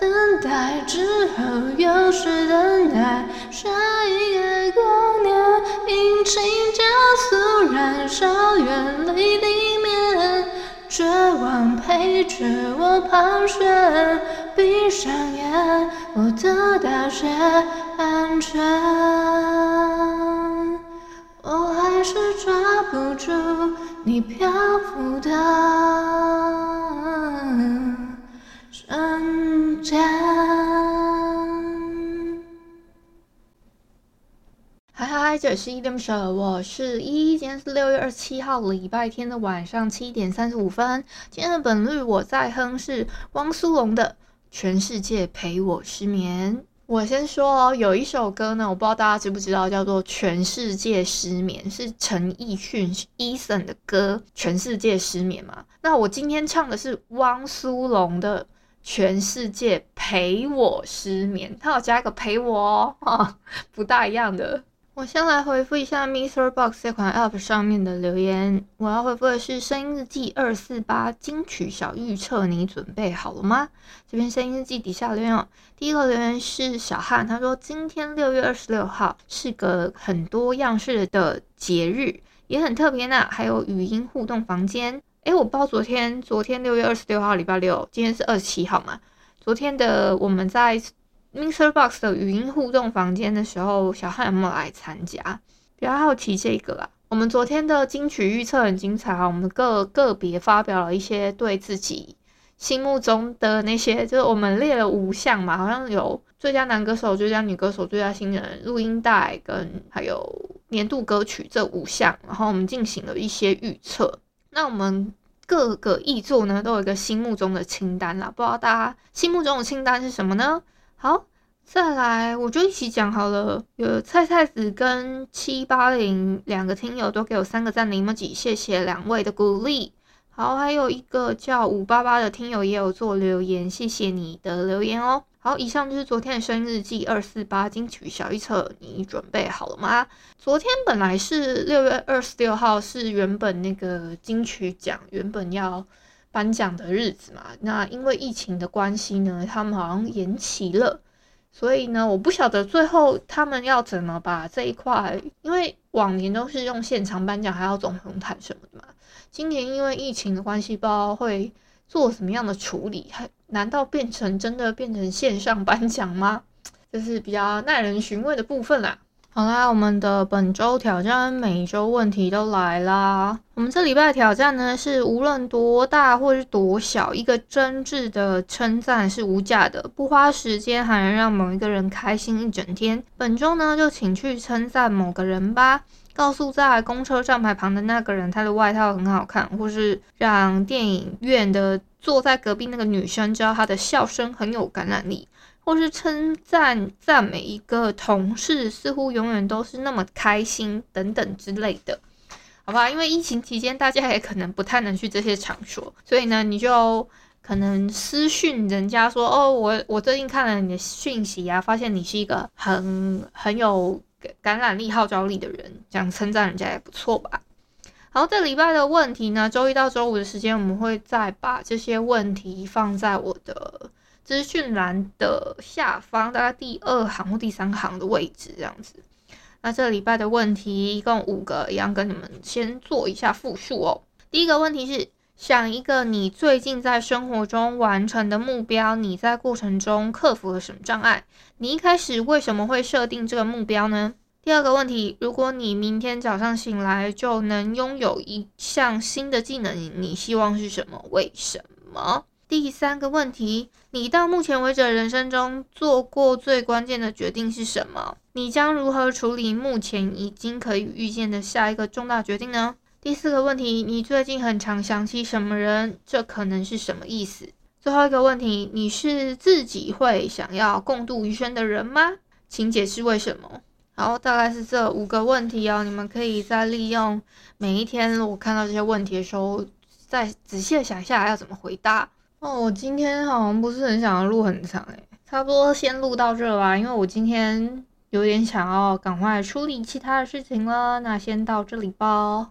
等待之后又是等待，下一个光年，引擎加速燃烧，远离地面，绝望陪着我盘旋，闭上眼，我得到些安全，我还是抓不住你漂浮的。嗨嗨，这里是依依恋不舍，我是依依。今天是六月二十七号，礼拜天的晚上七点三十五分。今天的本日我在哼是汪苏泷的《全世界陪我失眠》。我先说哦，有一首歌呢，我不知道大家知不知道，叫做《全世界失眠》，是陈奕迅 Eason 的歌，《全世界失眠》嘛。那我今天唱的是汪苏泷的。全世界陪我失眠，他有加一个陪我哦，哈，不大一样的。我先来回复一下 Mister Box 这款 App 上面的留言。我要回复的是声音日记二四八金曲小预测，你准备好了吗？这边声音日记底下留言哦。第一个留言是小汉，他说今天六月二十六号是个很多样式的节日，也很特别呢。还有语音互动房间。哎，我不知道昨天，昨天六月二十六号礼拜六，今天是二十七号嘛？昨天的我们在 MixerBox 的语音互动房间的时候，小汉有没有来参加？比较好奇这个啦。我们昨天的金曲预测很精彩啊，我们个个别发表了一些对自己心目中的那些，就是我们列了五项嘛，好像有最佳男歌手、最佳女歌手、最佳新人、录音带跟还有年度歌曲这五项，然后我们进行了一些预测。那我们各个译作呢，都有一个心目中的清单啦，不知道大家心目中的清单是什么呢？好，再来我就一起讲好了。有菜菜子跟七八零两个听友都给我三个赞的 emoji，谢谢两位的鼓励。好，还有一个叫五八八的听友也有做留言，谢谢你的留言哦。好，以上就是昨天的生日记二四八金曲小预测，你准备好了吗？昨天本来是六月二十六号，是原本那个金曲奖原本要颁奖的日子嘛。那因为疫情的关系呢，他们好像延期了，所以呢，我不晓得最后他们要怎么把这一块，因为往年都是用现场颁奖，还要总红毯什么。今年因为疫情的关系，不知道会做什么样的处理，还。难道变成真的变成线上颁奖吗？这是比较耐人寻味的部分啦。好啦，我们的本周挑战每周问题都来啦。我们这礼拜的挑战呢，是无论多大或是多小，一个真挚的称赞是无价的，不花时间还能让某一个人开心一整天。本周呢，就请去称赞某个人吧。告诉在公车站牌旁的那个人，他的外套很好看，或是让电影院的坐在隔壁那个女生知道她的笑声很有感染力，或是称赞赞美一个同事，似乎永远都是那么开心等等之类的，好吧？因为疫情期间，大家也可能不太能去这些场所，所以呢，你就可能私讯人家说：“哦，我我最近看了你的讯息啊，发现你是一个很很有。”感染力、号召力的人，这样称赞人家也不错吧。好，这礼拜的问题呢，周一到周五的时间，我们会再把这些问题放在我的资讯栏的下方，大概第二行或第三行的位置，这样子。那这礼拜的问题一共五个，一样跟你们先做一下复述哦。第一个问题是，想一个你最近在生活中完成的目标，你在过程中克服了什么障碍？你一开始为什么会设定这个目标呢？第二个问题，如果你明天早上醒来就能拥有一项新的技能，你希望是什么？为什么？第三个问题，你到目前为止人生中做过最关键的决定是什么？你将如何处理目前已经可以预见的下一个重大决定呢？第四个问题，你最近很常想起什么人？这可能是什么意思？最后一个问题，你是自己会想要共度余生的人吗？请解释为什么。好，大概是这五个问题哦，你们可以再利用每一天我看到这些问题的时候，再仔细的想一下要怎么回答。哦，我今天好像不是很想要录很长诶，差不多先录到这吧，因为我今天有点想要赶快处理其他的事情了，那先到这里吧。